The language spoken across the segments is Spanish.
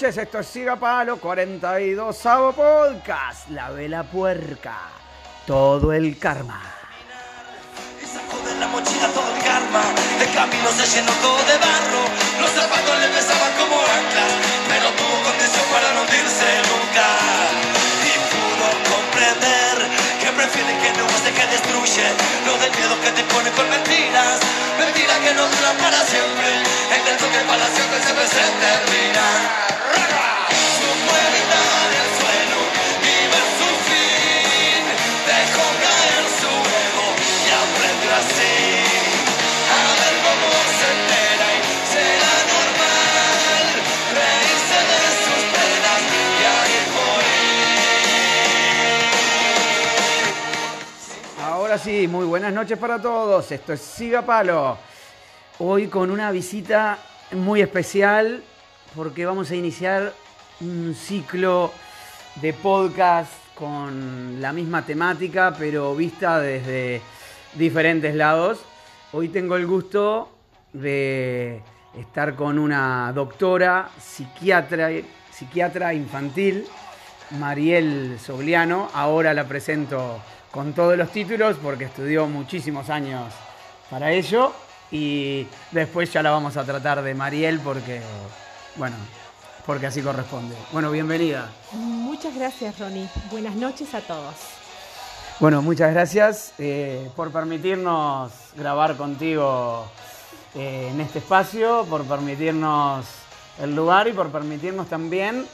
noches, esto es Siga Palo 42 Sabo Podcast, la vela puerca, todo el karma. Y sacó de la mochila todo el karma El camino se llenó todo de barro Los zapatos le pesaban como anclas Pero tuvo condición para no hundirse nunca Y pudo comprender Que prefiere que no goce que destruye No del miedo que te pone con mentiras Mentiras que no duran para siempre El del toque para siempre siempre se termina sí, muy buenas noches para todos, esto es Siga Palo. Hoy con una visita muy especial porque vamos a iniciar un ciclo de podcast con la misma temática pero vista desde diferentes lados. Hoy tengo el gusto de estar con una doctora psiquiatra, psiquiatra infantil, Mariel Sogliano. Ahora la presento con todos los títulos porque estudió muchísimos años para ello. Y después ya la vamos a tratar de Mariel porque, bueno, porque así corresponde. Bueno, bienvenida. Muchas gracias, Ronnie. Buenas noches a todos. Bueno, muchas gracias eh, por permitirnos grabar contigo eh, en este espacio, por permitirnos el lugar y por permitirnos también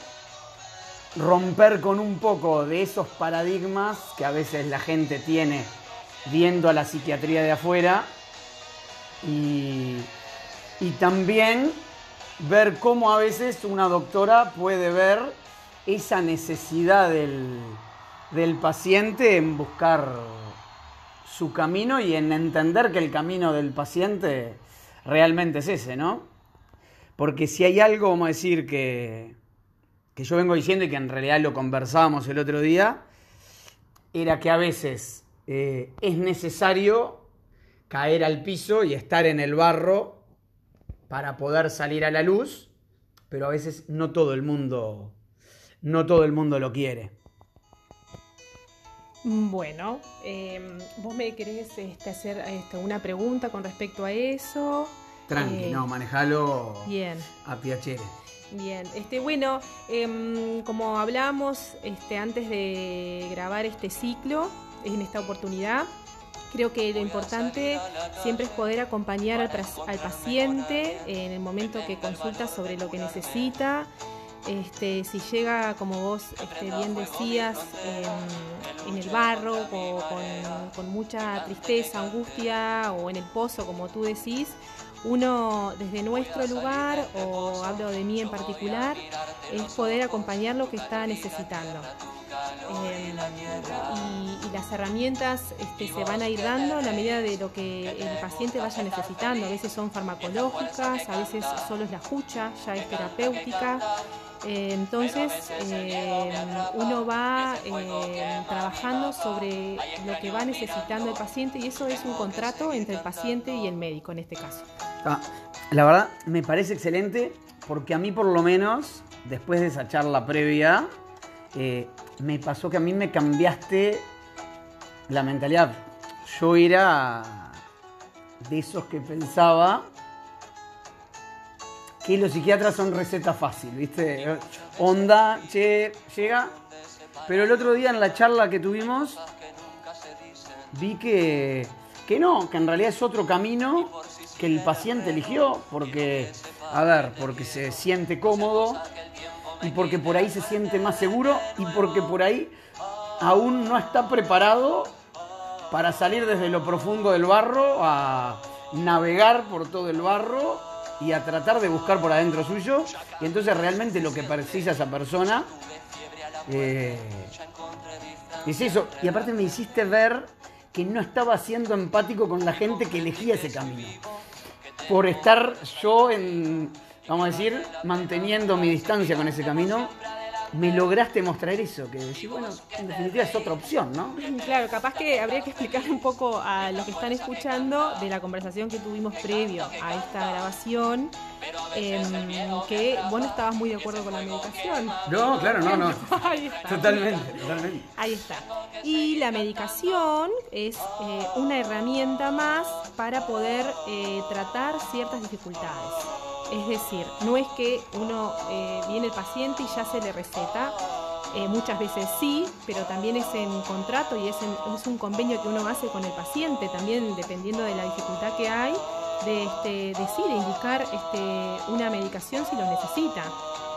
romper con un poco de esos paradigmas que a veces la gente tiene viendo a la psiquiatría de afuera y, y también ver cómo a veces una doctora puede ver esa necesidad del, del paciente en buscar su camino y en entender que el camino del paciente realmente es ese, ¿no? Porque si hay algo, vamos a decir, que, que yo vengo diciendo y que en realidad lo conversábamos el otro día, era que a veces eh, es necesario caer al piso y estar en el barro para poder salir a la luz, pero a veces no todo el mundo, no todo el mundo lo quiere. Bueno, eh, vos me querés este, hacer este, una pregunta con respecto a eso. Tranqui, Eh, no, manejalo Bien, a piacere. Bien. Este, bueno, em, como hablamos este, antes de grabar este ciclo, en esta oportunidad, creo que lo importante siempre es poder acompañar al, paciente en el momento que consulta sobre lo que necesita. Este, si llega, como vos este, bien decías, em, en el barro o con, con mucha tristeza, angustia o en el pozo, como tú decís, uno desde nuestro lugar, o hablo de mí en particular, es poder acompañar lo que está necesitando. Eh, y, las herramientas este, se van a ir dando a la medida de lo que el paciente vaya necesitando. A veces son farmacológicas, a veces solo es la escucha, ya es terapéutica. Eh, entonces eh, uno va trabajando sobre lo que va necesitando el paciente y eso es un contrato entre el paciente y el médico en este caso. Ah, la verdad, me parece excelente porque a mí por lo menos, después de esa charla previa, eh, me pasó que a mí me cambiaste la mentalidad. Yo era de esos que pensaba que los psiquiatras son receta fácil, ¿viste? Onda, che, llega. Pero el otro día en la charla que tuvimos, vi que, que no, que en realidad es otro camino que el paciente eligió, porque, a ver, porque se siente cómodo y porque por ahí se siente más seguro y porque por ahí aún no está preparado para salir desde lo profundo del barro a navegar por todo el barro y a tratar de buscar por adentro suyo. Y entonces realmente lo que precisa esa persona eh, es eso. Y aparte me hiciste ver que no estaba siendo empático con la gente que elegía ese camino. Por estar yo en, vamos a decir, manteniendo mi distancia con ese camino, me lograste mostrar eso, que decir, bueno, en definitiva es otra opción, ¿no? Claro, capaz que habría que explicarle un poco a los que están escuchando de la conversación que tuvimos previo a esta grabación, em, que vos no estabas muy de acuerdo con la medicación. No, claro, no, no. Ahí está. Totalmente, totalmente. Ahí está. Y la medicación es eh, una herramienta más para poder eh, tratar ciertas dificultades. Es decir, no es que uno eh, viene el paciente y ya se le receta. Eh, muchas veces sí, pero también es en contrato y es, en- es un convenio que uno hace con el paciente, también dependiendo de la dificultad que hay, de, este, decide indicar este, una medicación si lo necesita.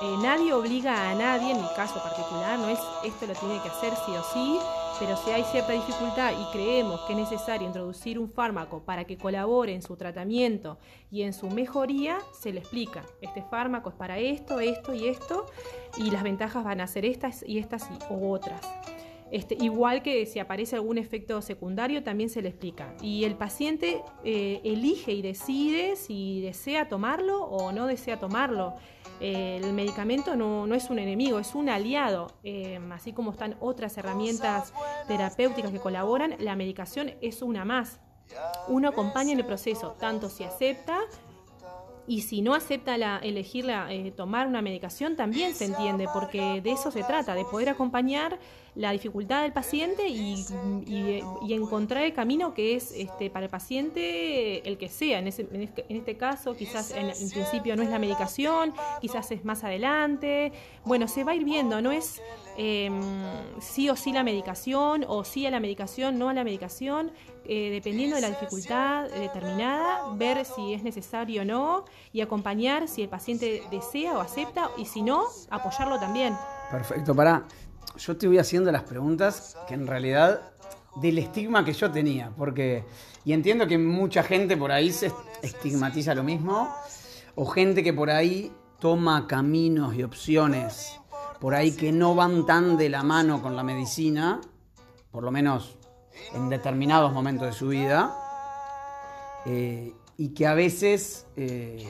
Eh, nadie obliga a nadie, en mi caso particular, no es esto lo tiene que hacer sí o sí, pero si hay cierta dificultad y creemos que es necesario introducir un fármaco para que colabore en su tratamiento y en su mejoría, se le explica. Este fármaco es para esto, esto y esto, y las ventajas van a ser estas y estas y, otras. Este, igual que si aparece algún efecto secundario, también se le explica. Y el paciente eh, elige y decide si desea tomarlo o no desea tomarlo. Eh, el medicamento no, no es un enemigo, es un aliado. Eh, así como están otras herramientas terapéuticas que colaboran, la medicación es una más. Uno acompaña en el proceso, tanto si acepta y si no acepta la, elegirla, eh, tomar una medicación, también se entiende, porque de eso se trata, de poder acompañar la dificultad del paciente y, encontrar el camino que es este, para el paciente el que sea. En, ese- en este, este caso, quizás en, en principio no es la medicación, quizás es más adelante. Bueno, se va a ir viendo, no es eh, sí o sí la medicación, o sí a la medicación, no a la medicación, eh, dependiendo de la dificultad determinada, ver si es necesario o no y acompañar si el paciente desea o acepta y si no, apoyarlo también. Perfecto, pará. Yo te voy haciendo las preguntas que en realidad del estigma que yo tenía, porque y entiendo que mucha gente por ahí se estigmatiza lo mismo o gente que por ahí toma caminos y opciones por ahí que no van tan de la mano con la medicina, por lo menos en determinados momentos de su vida, eh, y que a veces eh,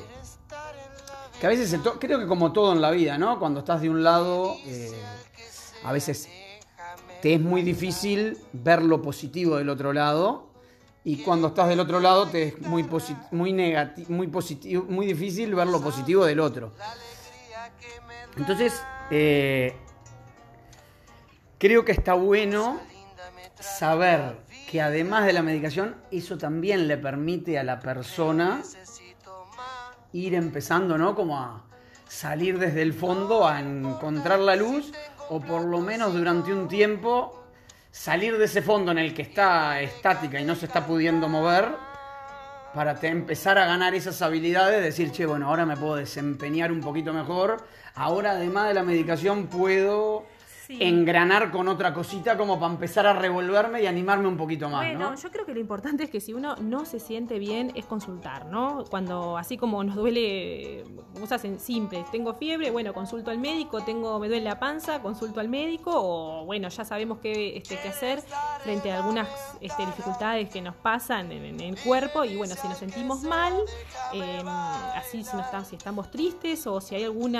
que a veces creo que como todo en la vida, ¿no? Cuando estás de un lado, eh, a veces te es muy difícil ver lo positivo del otro lado y cuando estás del otro lado te es muy posi- muy muy positivo, muy difícil ver lo positivo del otro. Entonces, creo que está bueno saber que además de la medicación, eso también le permite a la persona ir empezando, ¿no? Como a salir desde el fondo, a encontrar la luz, o por lo menos durante un tiempo salir de ese fondo en el que está estática y no se está pudiendo mover, para empezar a ganar esas habilidades, decir, che, bueno, ahora me puedo desempeñar un poquito mejor, ahora además de la medicación puedo Sí. engranar con otra cosita como para empezar a revolverme y animarme un poquito más, Bueno, ¿no? yo creo que lo importante es que si uno no se siente bien es consultar, ¿no? Cuando así como nos duele cosas simples, tengo fiebre, bueno, consulto al médico, tengo me duele la panza, consulto al médico o bueno, ya sabemos qué este, qué hacer frente a algunas este, dificultades que nos pasan en, el cuerpo y bueno, si nos sentimos mal, eh, así si, no estamos, si estamos tristes o si hay algún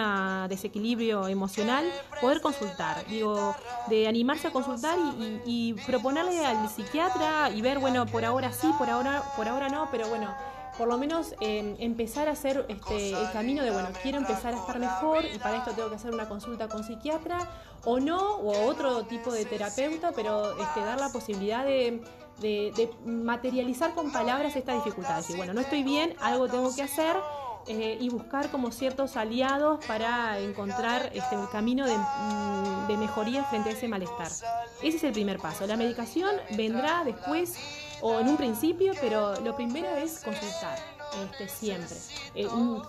desequilibrio emocional, poder consultar. Digo, de animarse a consultar y, y- y proponerle al psiquiatra y ver, bueno, por ahora sí, por ahora, por ahora no, pero bueno, por lo menos eh, empezar a hacer este, el camino de, bueno, quiero empezar a estar mejor y para esto tengo que hacer una consulta con psiquiatra o no, o otro tipo de terapeuta, pero este, dar la posibilidad de, de- de materializar con palabras esta dificultad. Decir, bueno, no estoy bien, algo tengo que hacer. eh, y buscar como ciertos aliados para encontrar este, el camino de, mm, de mejoría frente a ese malestar. Ese es el primer paso. La medicación vendrá después o en un principio, pero lo primero es consultar. este, siempre. Eh,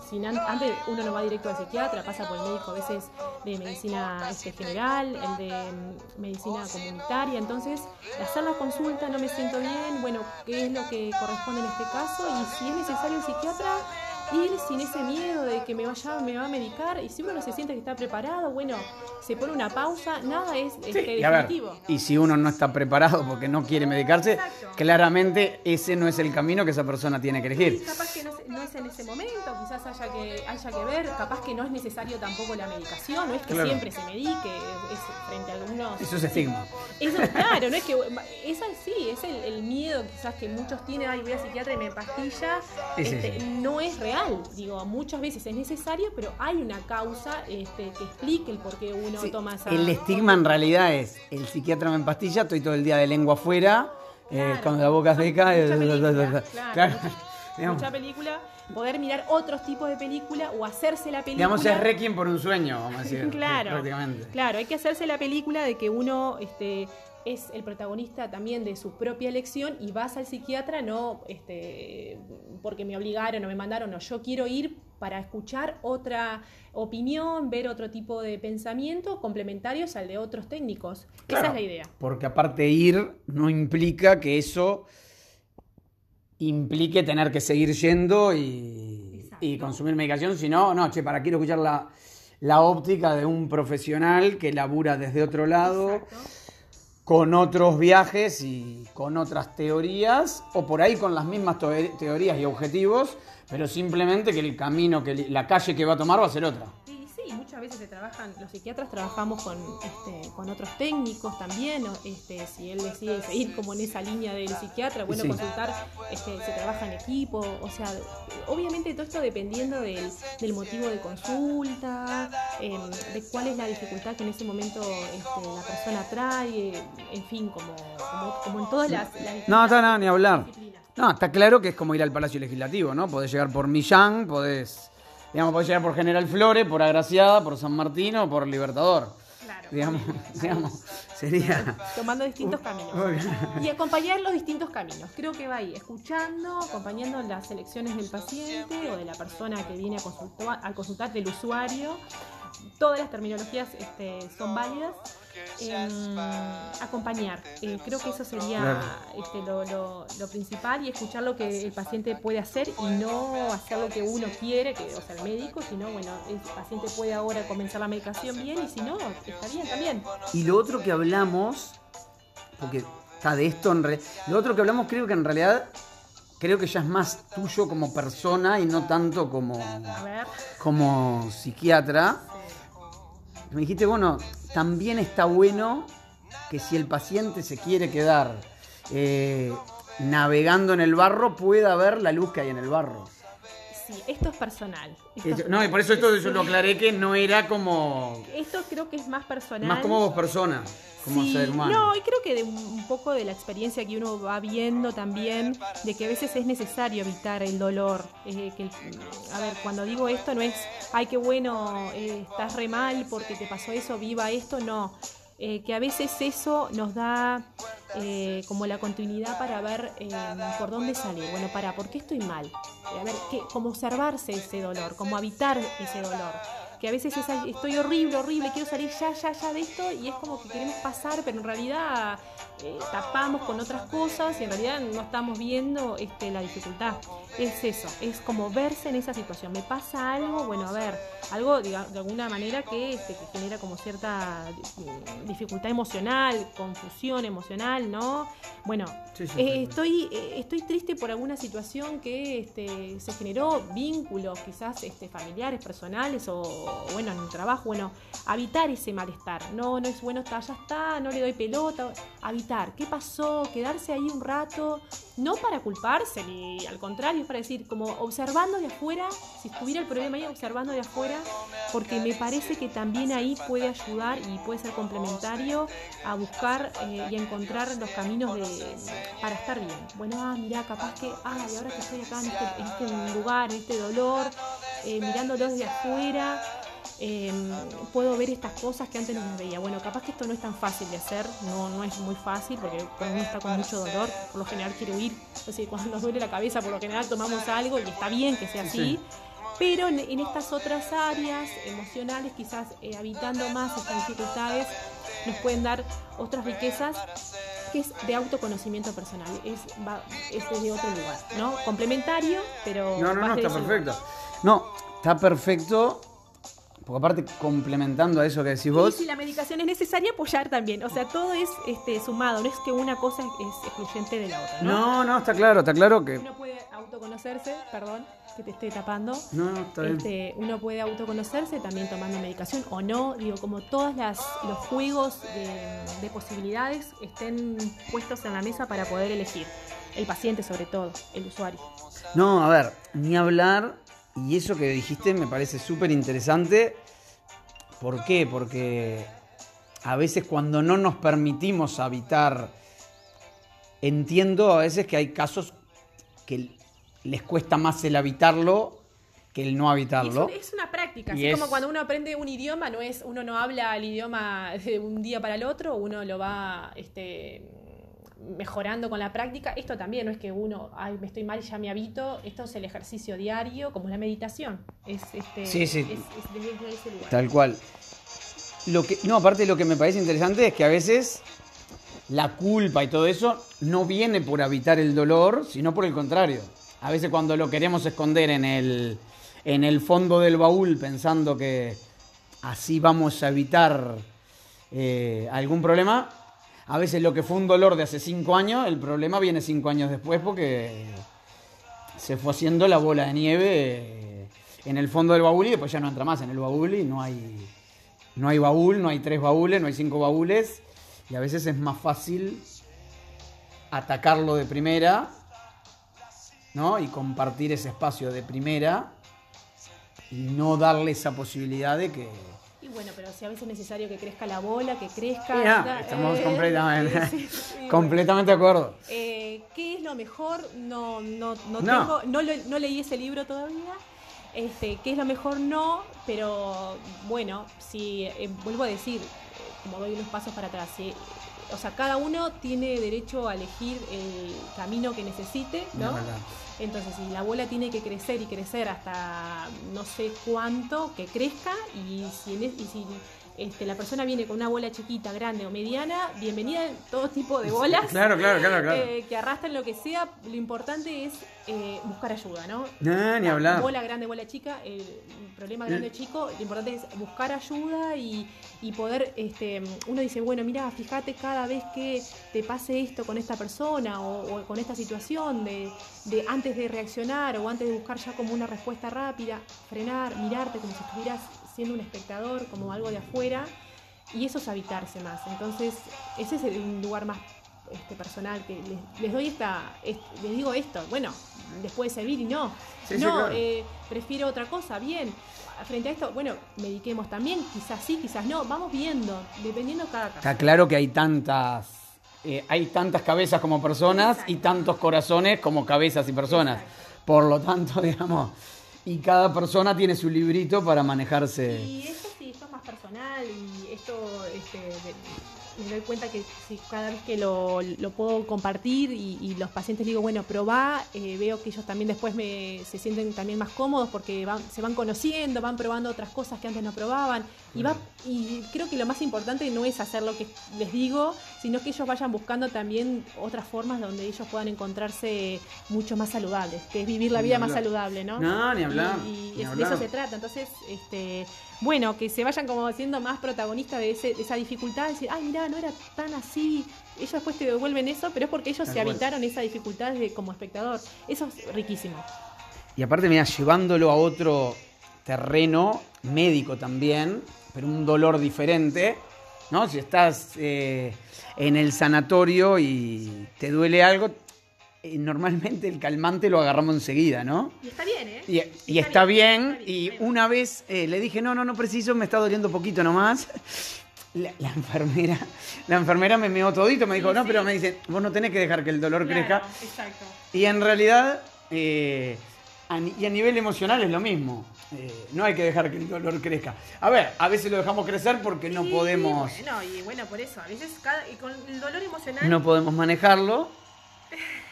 sin an- antes uno no va directo al psiquiatra, pasa por el médico a veces de medicina este, general, el de mm, medicina comunitaria, entonces hacer la consulta, no me siento bien, bueno, qué es lo que corresponde en este caso y si es necesario el psiquiatra, ir sin ese miedo de que me vaya, me va a medicar y si uno no se siente que está preparado, bueno, se pone una pausa, nada es este, Y a ver, definitivo. y si uno no está preparado porque no quiere medicarse, Exacto. claramente ese no es el camino que esa persona tiene que elegir. Capaz que no, es- no es en ese momento, quizás haya que, haya que ver, capaz que no es necesario tampoco la medicación, no es que Claro. siempre se medique, es frente a algunos... Eso es estigma. Eso, claro, no es que. Esa sí, es el, el miedo quizás que muchos tienen, ay, voy a psiquiatra y me pastilla. Este. No es real. Digo, muchas veces es necesario, pero hay una causa este, que explique el por qué uno Sí, toma esa. El estigma en realidad es, el psiquiatra me empastilla, estoy todo el día de lengua afuera, eh, con la boca seca. Mucha eh, película, claro, claro, mucha- Mucha película, poder mirar otros tipos de película o hacerse la película. digamos, es requiem por un sueño, vamos a decir. Claro. Prácticamente. Claro, hay que hacerse la película de que uno este, es el protagonista también de su propia elección y vas al psiquiatra no este, porque me obligaron o me mandaron, no, yo quiero ir para escuchar otra opinión, ver otro tipo de pensamiento complementarios al de otros técnicos. Esa es la idea. Porque aparte ir no implica que eso implique tener que seguir yendo y, consumir medicación, sino, no, che, para quiero escuchar la, la óptica de un profesional que labura desde otro lado, Exacto. Con otros viajes y con otras teorías, o por ahí con las mismas teo- teorías y objetivos, pero simplemente que el camino, que la calle que va a tomar va a ser otra. Muchas veces se trabajan, los psiquiatras trabajamos con, este, con otros técnicos también, este, si él decide seguir como en esa línea del psiquiatra, bueno, Sí. consultar, este, se trabaja en equipo, o sea, obviamente todo esto dependiendo del, del motivo de consulta, em, de cuál es la dificultad que en ese momento este, la persona trae, en fin, como, como, como en todas las... las No, está nada, ni hablar. disciplinas. No, está claro que es como ir al Palacio Legislativo, ¿no? Podés llegar por Millán, podés, digamos, podés llegar por General Flores, por Agraciada, por San Martín o por Libertador. Claro. Digamos, digamos, sería... tomando distintos caminos. Y acompañar los distintos caminos. Creo que va ahí, escuchando, acompañando las elecciones del paciente o de la persona que viene a consultar, a consultar del usuario. Todas las terminologías este, son válidas. Acompañar. Eh, creo que eso sería Claro. este, lo, lo- lo principal y escuchar lo que el paciente puede hacer y no hacer lo que uno quiere, que, o sea, el médico, sino, bueno, el paciente puede ahora comenzar la medicación bien y si no, está bien también. Y lo otro que hablamos, porque está de esto en re- Lo otro que hablamos creo que en realidad, creo que ya es más tuyo como persona y no tanto como, como psiquiatra. Me dijiste, bueno, también está bueno que si el paciente se quiere quedar eh, navegando en el barro, pueda ver la luz que hay en el barro. Sí, esto es personal. Esto, no, y por eso esto yo lo aclaré que no era como. esto creo que es más personal. Más como vos persona, como Sí, ser humano. No, y creo que de un un poco de la experiencia que uno va viendo también, de que a veces es necesario evitar el dolor. eh, que el- a ver, cuando digo esto no es, ay, qué bueno, eh, estás re mal porque te pasó eso, viva esto, no. Eh, que a veces eso nos da eh, como la continuidad para ver eh, por dónde salir. Bueno, para, ¿por qué estoy mal? Eh, a ver, ¿qué, como observarse ese dolor, como habitar ese dolor que a veces es, "Ay, estoy horrible, horrible, quiero salir ya, ya, ya de esto y es como que queremos pasar, pero en realidad eh, tapamos con otras cosas y en realidad no estamos viendo este, la dificultad. Es eso, es como verse en esa situación. Me pasa algo, bueno, a ver, algo diga- de alguna manera que, este, que genera como cierta eh, dificultad emocional, confusión emocional, ¿no? Bueno, Sí, sí, eh, estoy, eh, estoy triste por alguna situación que este, se generó vínculos, quizás este, familiares, personales o, bueno, en el trabajo. Bueno, habitar ese malestar. No, no es bueno, está, ya está, no le doy pelota. Habitar. ¿Qué pasó? Quedarse ahí un rato. No para culparse, ni al contrario, es para decir, como observando de afuera, si estuviera el problema ahí, observando de afuera, porque me parece que también ahí puede ayudar y puede ser complementario a buscar eh, y encontrar los caminos de, para estar bien. Bueno, ah, mirá, capaz que, ah, y ahora que estoy acá en este, en este lugar, en este dolor, eh, mirándolo desde afuera, em, puedo ver estas cosas que antes no las veía. Bueno, capaz que esto no es tan fácil de hacer, no, no es muy fácil, porque cuando uno está con mucho dolor, por lo general quiere huir. Entonces, cuando nos duele la cabeza, por lo general tomamos algo y está bien que sea así. Pero en, en estas otras áreas emocionales, quizás eh, habitando más estas dificultades, nos pueden dar otras riquezas que es de autoconocimiento personal, es, va, es desde otro lugar, ¿no? Complementario, pero... No, no, no, está perfecto. No, está perfecto. Porque aparte, complementando a eso que decís Y vos, si la medicación es necesaria, apoyar también. O sea, todo es este, sumado, no es que una cosa es excluyente de la otra, ¿no? no, no, está claro, está claro que. Uno puede autoconocerse, perdón, que te esté tapando. No, no, está bien. Este, uno puede autoconocerse también tomando medicación o no, digo, como todos las, los juegos de, de posibilidades estén puestos en la mesa para poder elegir. El paciente sobre todo, el usuario. No, a ver, ni hablar. Y eso que dijiste me parece súper interesante. ¿Por qué? Porque a veces cuando no nos permitimos habitar, entiendo a veces que hay casos que les cuesta más el habitarlo que el no Es, habitarlo. un- es una práctica, así es- como cuando uno aprende un idioma, no es uno no habla el idioma de un día para el otro, uno lo va este, mejorando con la práctica. Esto también no es que uno, ay, me estoy mal ya me habito. Esto es el ejercicio diario, como la meditación. Es, este, Sí, sí. es- es desde ese lugar. Tal cual. Lo que, no, aparte lo que me parece interesante es que a veces la culpa y todo eso no viene por habitar el dolor, sino por el contrario. A veces cuando lo queremos esconder en el, en el fondo del baúl pensando que así vamos a evitar eh, algún problema, a veces lo que fue un dolor de hace cinco años, el problema viene cinco años después porque se fue haciendo la bola de nieve eh, en el fondo del baúl y después ya no entra más en el baúl y no hay, no hay baúl, no hay tres baúles, no hay cinco baúles y a veces es más fácil atacarlo de primera, ¿no? Y compartir ese espacio de primera y no darle esa posibilidad de que... Bueno, pero si a veces es necesario que crezca la bola, que crezca. Mira, da- estamos eh, completamente, sí, sí, sí, bueno. completamente de acuerdo. Eh, ¿Qué es lo mejor? No, no, no, No. tengo, no, lo- no leí ese libro todavía. Este, ¿Qué es lo mejor? No, pero bueno, si eh, vuelvo a decir, eh, como doy unos pasos para atrás, si- o sea, cada uno tiene derecho a elegir el camino que necesite, Es ¿no? Entonces, si la bola tiene que crecer y crecer hasta no sé cuánto, que crezca, y si, y si este, la persona viene con una bola chiquita, grande o mediana, bienvenida en todo tipo de bolas. Claro, claro, claro, claro. eh, que arrastran lo que sea, lo importante es eh, buscar ayuda, ¿no? No, ni hablar. Bola grande, bola chica, el problema grande o chico, lo importante es buscar ayuda y, y poder, este, uno dice, bueno, mira, fíjate cada vez que te pase esto con esta persona o, o con esta situación, de, de antes de reaccionar o antes de buscar ya como una respuesta rápida, frenar, mirarte como si estuvieras siendo un espectador, como algo de afuera, y eso es habitarse más. Entonces, ese es el lugar más este, personal que les, les doy esta, est- les digo esto, bueno, les puede servir y no. Sí, sí, no, claro. eh, prefiero otra cosa, bien. Frente a esto, bueno, mediquemos también, quizás sí, quizás no, vamos viendo, dependiendo cada caso. Está claro que hay tantas, eh, hay tantas cabezas como personas y tantos corazones como cabezas y personas. Exacto. Por lo tanto, digamos, y cada persona tiene su librito para manejarse. Y esto sí, esto es más personal y esto este, de- me doy cuenta que si cada vez que lo, lo puedo compartir y, y los pacientes digo, bueno, probá, eh, veo que ellos también después me, se sienten también más cómodos porque van, se van conociendo, van probando otras cosas que antes no probaban. Y, va, y creo que lo más importante no es hacer lo que les digo, sino que ellos vayan buscando también otras formas donde ellos puedan encontrarse mucho más saludables, que es vivir la Ni vida más saludable, ¿no? No, ni hablar, Y, y ni es- de eso se trata. Entonces, este, bueno, que se vayan como siendo más protagonistas de, ese- de esa dificultad, decir, ay, mira, no era tan así. Ellos después te devuelven eso, pero es porque ellos Tal se cual. habitaron esa dificultad de- como espectador. Eso es riquísimo. Y aparte, mira, llevándolo a otro terreno médico también, pero un dolor diferente, ¿no? Si estás eh, en el sanatorio y te duele algo, eh, normalmente el calmante lo agarramos enseguida, ¿no? Y está bien, ¿eh? Y, y está bien, está y bien. una vez eh, le dije, no, no, no preciso, me está doliendo poquito nomás. La, la enfermera, la enfermera me meó todito, me dijo, Sí, no, sí. pero me dice, vos no tenés que dejar que el dolor crezca. Exacto. Y en realidad, eh, a y a nivel emocional es lo mismo. Eh, no hay que dejar que el dolor crezca. A ver, a veces lo dejamos crecer porque no podemos, Bueno, y bueno, por eso, a veces cada- y con el dolor emocional. no podemos manejarlo.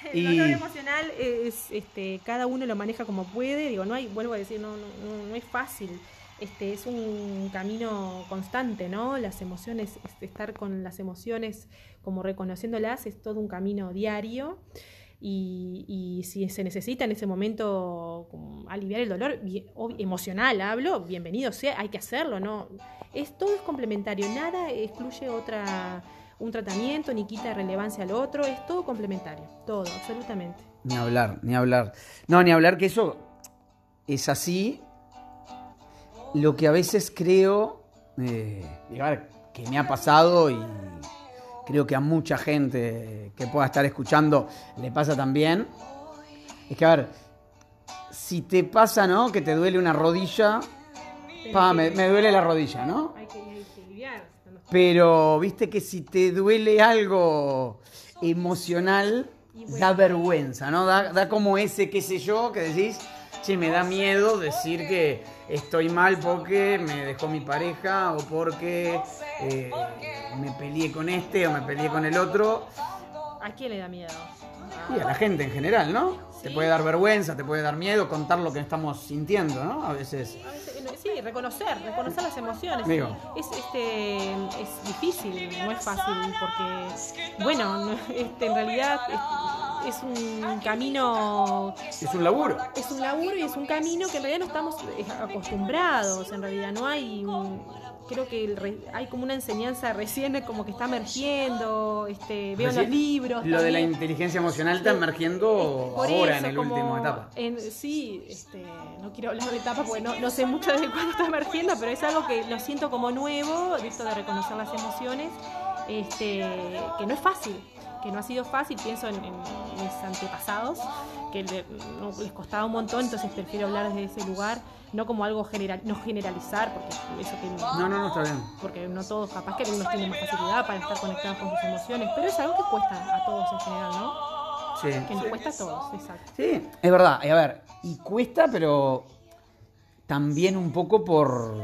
El y- dolor emocional es, este, cada uno lo maneja como puede. Digo, no hay, vuelvo a decir, no, no, no- es fácil. Este, es un camino constante, ¿no? Las emociones, este, estar con las emociones como reconociéndolas es todo un camino diario. Y, y si se necesita en ese momento aliviar el dolor emocional, hablo, bienvenido sea, hay que hacerlo, ¿no? Es, todo es complementario, nada excluye otra, un tratamiento ni quita relevancia al otro, es todo complementario, todo, absolutamente. Ni hablar, ni hablar. No, ni hablar que eso es así. Lo que a veces creo, eh, que me ha pasado y creo que a mucha gente que pueda estar escuchando le pasa también, es que a ver, si te pasa, ¿no? Que te duele una rodilla, pa, me, me duele la rodilla, ¿no? Hay que, hay que aliviar. Pero viste que si te duele algo emocional, da vergüenza, ¿no? Da, da como ese, qué sé yo, que decís, che, me da miedo decir que estoy mal porque me dejó mi pareja o porque eh, me peleé con este o me peleé con el otro. ¿A quién le da miedo? Y a la gente en general, ¿no? Te puede dar vergüenza, te puede dar miedo contar lo que estamos sintiendo, ¿no? A veces. Sí, reconocer, reconocer las emociones. Digo. Es, este, es difícil, no es fácil, porque, bueno, no- este, en realidad es, es un camino Es un laburo. es un laburo y es un camino que en realidad no estamos eh, acostumbrados, en realidad no hay un- creo que el re- hay como una enseñanza recién como que está emergiendo, este, veo los libros. Lo de la inteligencia emocional está emergiendo Por ahora eso, en el último etapa. en- sí, este, no quiero hablar de etapa porque no, no sé mucho de cuándo está emergiendo, pero es algo que lo siento como nuevo, de esto de reconocer las emociones, este, que no es fácil, que no ha sido fácil, pienso en, en mis antepasados, que le- les costaba un montón, entonces prefiero hablar desde ese lugar, no como algo general, no generalizar, porque eso que No, no, no, está bien. porque no todos, capaz que algunos tienen más facilidad para estar conectados con sus emociones, pero es algo que cuesta a todos en general, ¿no? Sí. Que nos cuesta a todos, exacto. Sí, es verdad. Y a ver, y cuesta, pero también un poco por,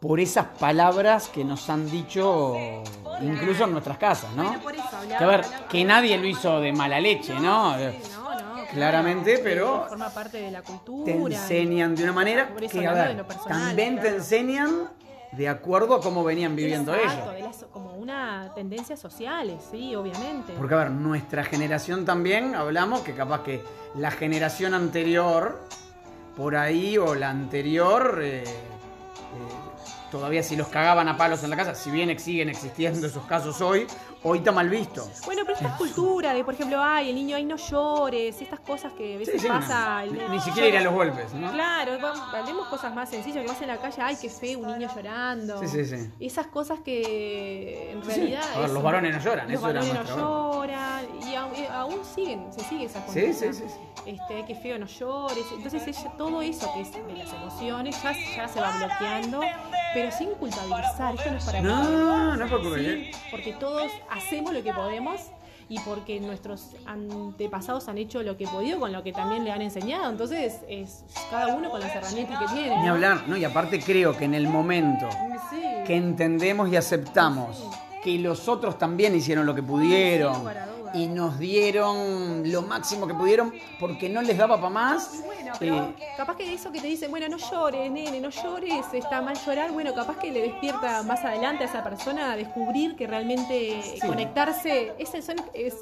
por esas palabras que nos han dicho incluso en nuestras casas, ¿no? Bueno, por eso hablaba- Que a ver, hablaba- que nadie lo hizo de mala leche, ¿no? Sí, claro. Claramente, pero Forma parte de la cultura. Te enseñan de una manera eso que, a ver, personal, también te enseñan de acuerdo a cómo venían viviendo Exacto, ellos. las- como una tendencias sociales, sí, obviamente. Porque, a ver, nuestra generación también, hablamos que capaz que la generación anterior, por ahí, o la anterior, eh, eh, todavía si los cagaban a palos en la casa, si bien siguen existiendo esos casos hoy, hoy está mal visto. Bueno, pero esta cultura de, por ejemplo, ay, el niño, ay, no llores, estas cosas que a veces Sí, sí, pasa. no, el- ni, siquiera ir a los golpes, ¿no? Claro, hablemos cosas más sencillas, que vas en la calle, ay, qué feo, un niño llorando. Sí, sí, sí. Esas cosas que en realidad... A ver, es- los varones no lloran, Los eso era varones no lloran, y aún, y aún siguen, se sigue esa conducta. sí, sí, sí. Este, qué feo, no llores. Entonces ella- todo eso que es de las emociones ya, ya se va bloqueando, pero sin culpabilizar. Esto no es para No, no es por Sí, culpabilizar. porque todos hacemos lo que podemos y porque nuestros antepasados han hecho lo que podido con lo que también le han enseñado. Entonces, es cada uno con las herramientas que tiene. Ni ¿no? hablar, ¿no? Y aparte creo que en el momento Sí. que entendemos y aceptamos que los otros también hicieron lo que pudieron. Y nos dieron lo máximo que pudieron porque no les daba para más. Bueno, pero eh, capaz que eso que te dicen, bueno, no llores, nene, no llores, está mal llorar, bueno, capaz que le despierta más adelante a esa persona a descubrir que realmente conectarse es,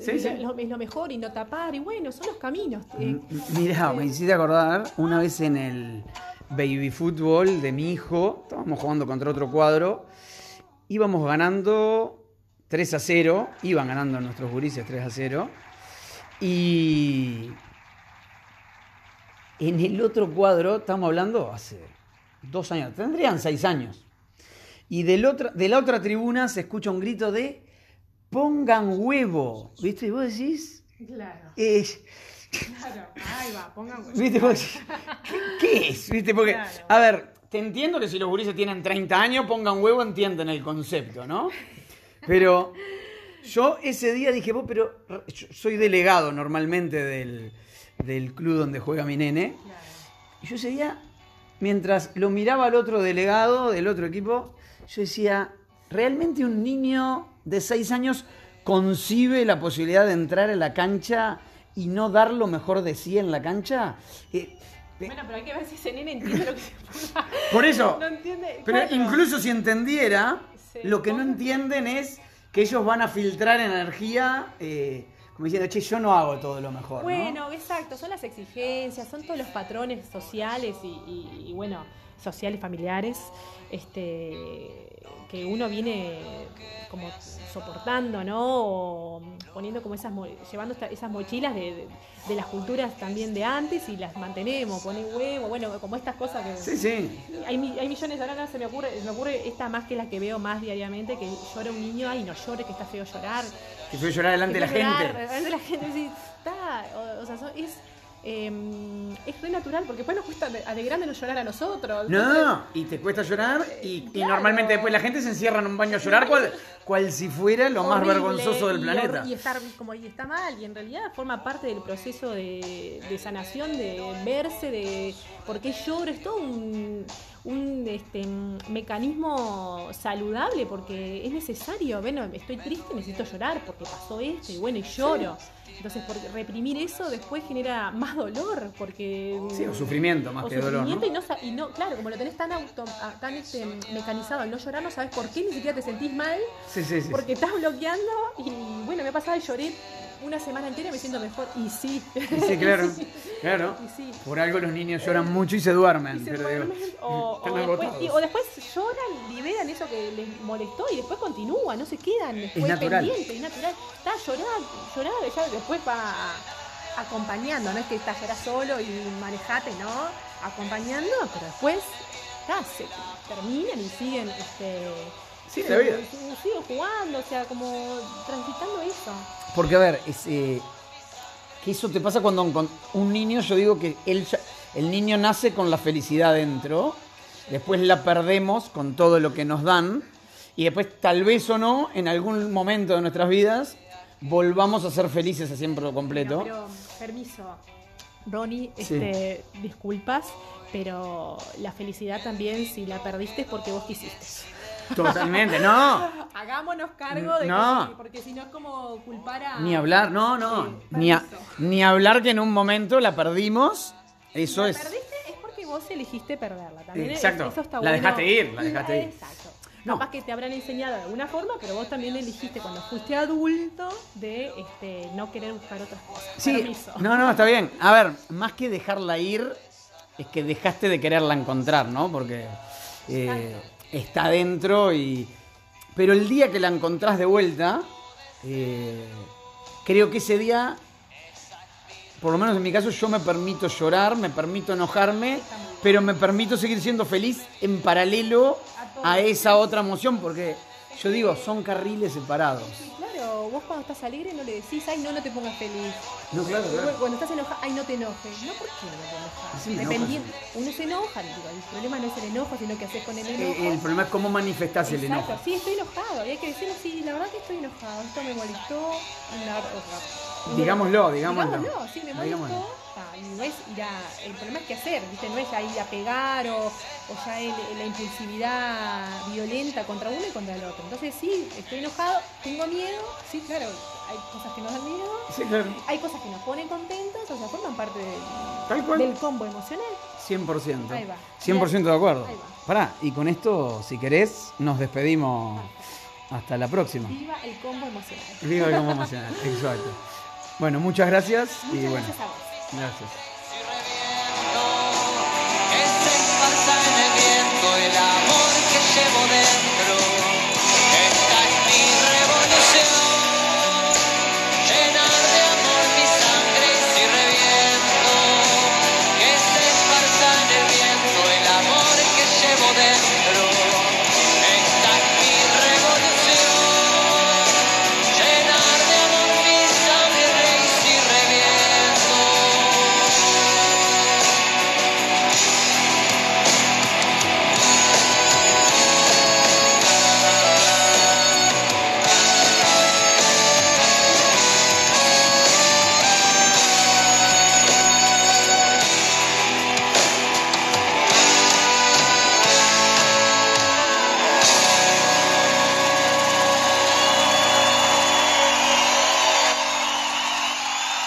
Sí, sí. Lo, es lo mejor y no tapar, y bueno, son los caminos. eh, Mirá, me hiciste acordar una vez en el baby fútbol de mi hijo, estábamos jugando contra otro cuadro, íbamos ganando 3 a 0, iban ganando nuestros gurises 3 a 0, y en el otro cuadro, estamos hablando hace dos años, tendrían seis años, y del otra, de la otra tribuna se escucha un grito de pongan huevo, ¿viste? Y vos decís... Claro, Es, claro, ahí va, pongan. ¿Viste? Vos- ¿Qué, qué es? ¿Viste? Porque, Claro. a ver, te entiendo que si los gurises tienen 30 años, pongan huevo, entienden el concepto, ¿no? Pero yo ese día dije, vos, pero yo soy delegado normalmente del, del club donde juega mi nene. Y yo ese día, mientras lo miraba al otro delegado del otro equipo, yo decía, ¿realmente un niño de seis años concibe la posibilidad de entrar a la cancha y no dar lo mejor de sí en la cancha? Eh, Bueno, pero hay que ver si ese nene entiende lo que se por eso, No entiende. pero claro. incluso si entendiera, Sí. lo que no entienden es que ellos van a filtrar energía, eh, como diciendo, che, yo no hago todo lo mejor. ¿no? Bueno, exacto, son las exigencias, son todos los patrones sociales y, y- y, bueno, sociales, familiares, este que uno viene como soportando, ¿no? O poniendo como esas, llevando esas mochilas de, de- de las culturas también de antes y las mantenemos, poner huevo, bueno, como estas cosas que... Sí, sí. Hay, hay millones, ahora se me ocurre, se me ocurre esta más que la que veo más diariamente, que llora un niño, ay, no llore, que está feo llorar. Que fue llorar delante de la llorar, gente. delante de la gente, sí, está, o, o sea, son- es, eh, es re natural, porque después nos cuesta de, de grande no llorar a nosotros. No, y te cuesta llorar y, normalmente después la gente se encierra en un baño a llorar cual, cual si fuera lo más vergonzoso del planeta. Y, estar como y está mal, y en realidad forma parte del proceso de, de sanación, de verse, de por qué lloro, es todo un, un, este, mecanismo saludable, porque es necesario, bueno, estoy triste, necesito llorar porque pasó esto, y bueno, y lloro. Entonces, por reprimir eso después genera más dolor, porque... Sí, o sufrimiento más o que dolor, ¿no? y no y no, claro, como lo tenés tan auto, tan este, mecanizado al no llorar, no sabes por qué, ni siquiera te sentís mal, Sí, sí, sí. porque estás bloqueando y bueno, me ha pasado y lloré una semana entera y me siento mejor. Y sí. Y sí, claro, claro. Y sí. Por algo los niños lloran mucho y se duermen. Y se pero digo, duermen, o, después, agotados. y- o después lloran, liberan eso que les molestó y después continúan, no se quedan después natural. pendientes, es natural. Está llorando, llorando, ya después va acompañando, no es que está llorando solo y manejate, no, acompañando, pero después se terminan y siguen este Sí, la vida. jugando, o sea, como transitando eso. Porque, a ver, es, eh, que eso te pasa cuando con un niño, yo digo que él el niño nace con la felicidad dentro, después la perdemos con todo lo que nos dan, y después tal vez o no, en algún momento de nuestras vidas, volvamos a ser felices a siempre completo. Pero, permiso, Ronnie, Sí. este, disculpas, pero la felicidad también, si la perdiste, es porque vos quisiste. Totalmente, no. Hagámonos cargo de No. que porque si no es como culpar a. Ni hablar, no, no. Sí, Ni, a- ni hablar que en un momento la perdimos. Eso la es. perdiste es porque vos elegiste perderla. También Exacto. eso está La bueno. dejaste ir, la dejaste ir. Exacto. No. Capaz que te habrán enseñado de alguna forma, pero vos también elegiste cuando fuiste adulto de este, no querer buscar otras cosas. Sí, Permiso. no, no, está bien. A ver, más que dejarla ir, es que dejaste de quererla encontrar, ¿no? Porque eh, está dentro y... Pero el día que la encontrás de vuelta, eh, creo que ese día, por lo menos en mi caso, yo me permito llorar, me permito enojarme, pero me permito seguir siendo feliz en paralelo a esa otra emoción, porque yo digo, son carriles separados. Vos cuando estás alegre no le decís, ay, no, no te pongas feliz. No, claro, Cuando- Cuando estás enojado, ay, no te enojes. No, ¿por qué no te enojas? Sí, Dependiendo, uno se enoja, digo, el problema no es el enojo, sino qué haces con el enojo. Eh, El problema es cómo manifestás el enojo. sí, estoy enojado. Y hay que decirlo, sí, la verdad que estoy enojado. Esto me molestó. La, o sea, Digámoslo, digámoslo. Digámoslo, sí, me molestó. Digámoslo. ta, y no es ir a- el problema es qué hacer, ¿viste? No es ya ir a pegar o, o ya el- la impulsividad violenta contra uno y contra el otro. Entonces, sí, estoy enojado, tengo miedo. Sí, claro, hay cosas que nos dan miedo. Sí, claro. Hay cosas que nos ponen contentos, o sea, forman parte del, combo emocional. 100%. Ahí va. 100% de acuerdo. Ahí va. Pará, y con esto, si querés, nos despedimos hasta la próxima. Viva el combo emocional. Viva el combo emocional, exacto. Bueno, muchas gracias y Muchas bueno, gracias a vos. gracias.